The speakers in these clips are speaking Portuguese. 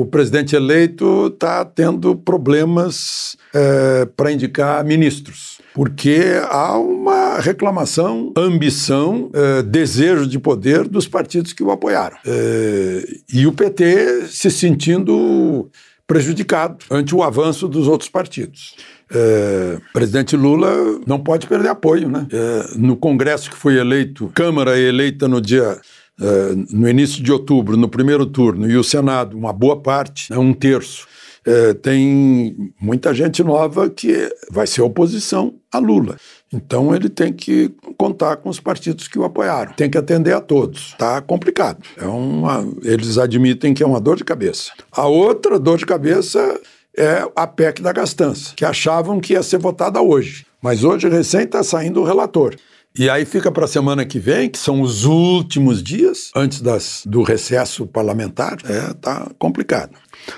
o presidente eleito está tendo problemas é, para indicar ministros porque há uma reclamação, ambição, eh, desejo de poder dos partidos que o apoiaram. Eh, e o PT se sentindo prejudicado ante o avanço dos outros partidos. É, presidente Lula não pode perder apoio, né? É, no Congresso que foi eleito, Câmara eleita no dia é, no início de outubro, no primeiro turno, e o Senado, uma boa parte, né, um terço, é, tem muita gente nova que vai ser oposição a Lula. Então ele tem que contar com os partidos que o apoiaram. Tem que atender a todos. Está complicado. É uma, eles admitem que é uma dor de cabeça. A outra dor de cabeça é a PEC da gastança, que achavam que ia ser votada hoje. Mas hoje recém está saindo o relator. E aí fica para a semana que vem, que são os últimos dias antes das, do recesso parlamentar. É, tá complicado.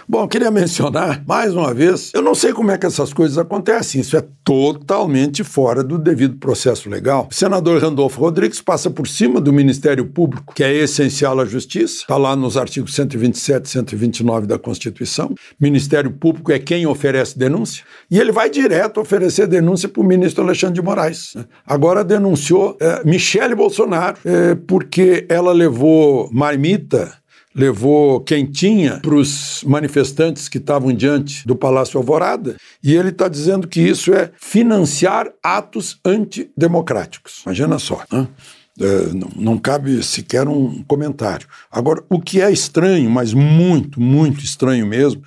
Bom, queria mencionar mais uma vez, eu não sei como é que essas coisas acontecem, isso é totalmente fora do devido processo legal. O senador Randolfo Rodrigues passa por cima do Ministério Público, que é essencial à justiça, está lá nos artigos 127 e 129 da Constituição. Ministério Público é quem oferece denúncia, e ele vai direto oferecer denúncia para o ministro Alexandre de Moraes. Né? Agora denunciou é, Michele Bolsonaro, é, porque ela levou marmita levou quentinha para os manifestantes que estavam diante do Palácio Alvorada, e ele está dizendo que isso é financiar atos antidemocráticos. Imagina só. Né? É, não, não, cabe sequer um comentário. Agora, o que é estranho, mas muito, muito estranho mesmo,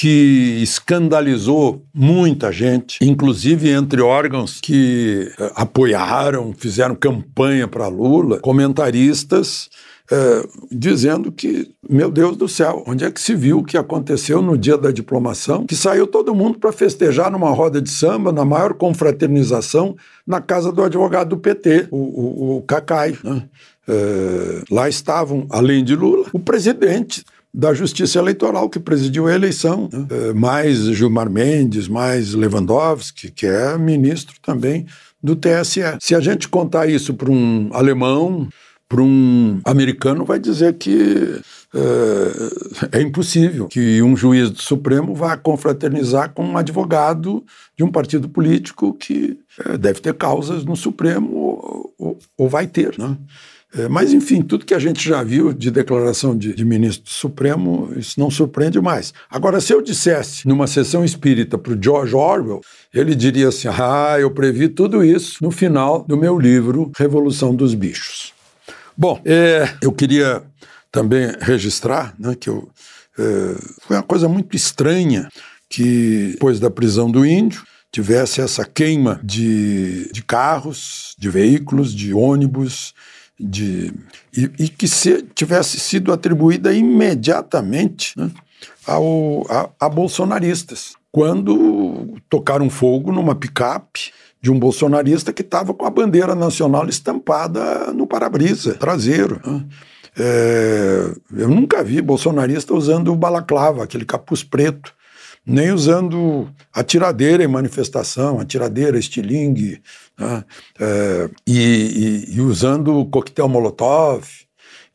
que escandalizou muita gente, inclusive entre órgãos que uh, apoiaram, fizeram campanha para Lula, comentaristas é, dizendo que, meu Deus do céu, onde é que se viu o que aconteceu no dia da diplomação? Que saiu todo mundo para festejar numa roda de samba, na maior confraternização, na casa do advogado do PT, o, o, o Cacai. Né? É, lá estavam, além de Lula, o presidente da Justiça Eleitoral, que presidiu a eleição, né? é, mais Gilmar Mendes, mais Lewandowski, que é ministro também do TSE. Se a gente contar isso para um alemão, para um americano vai dizer que é, é, impossível que um juiz do Supremo vá confraternizar com um advogado de um partido político que é, deve ter causas no Supremo ou, ou, ou vai ter, né? É, mas, enfim, tudo que a gente já viu de declaração de, de, ministro do Supremo, isso não surpreende mais. Agora, se eu dissesse numa sessão espírita para o George Orwell, ele diria assim: ah, eu previ tudo isso no final do meu livro Revolução dos Bichos. Bom, é, eu queria também registrar né, que eu, é, foi uma coisa muito estranha que, depois da prisão do índio, tivesse essa queima de, de carros, de veículos, de ônibus, de, e, e que se, tivesse sido atribuída imediatamente né, ao, a, a bolsonaristas, quando tocaram fogo numa picape de um bolsonarista que estava com a bandeira nacional estampada no para-brisa traseiro. Né? É, eu nunca vi bolsonarista usando o balaclava, aquele capuz preto, nem usando a tiradeira em manifestação, a tiradeira, estilingue, né? é, e, e, usando o coquetel molotov,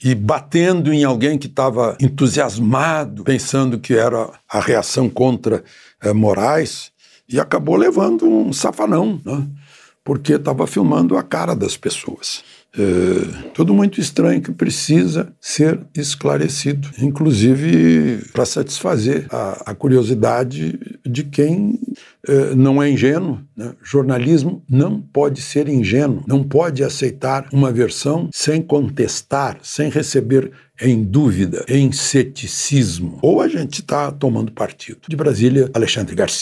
e batendo em alguém que estava entusiasmado, pensando que era a reação contra é, Moraes e acabou levando um safanão, né? porque estava filmando a cara das pessoas. É, tudo muito estranho que precisa ser esclarecido, inclusive para satisfazer a, a, curiosidade de quem é, não é ingênuo. Né? Jornalismo não pode ser ingênuo, não pode aceitar uma versão sem contestar, sem receber em dúvida, em ceticismo. Ou a gente está tomando partido. De Brasília, Alexandre Garcia.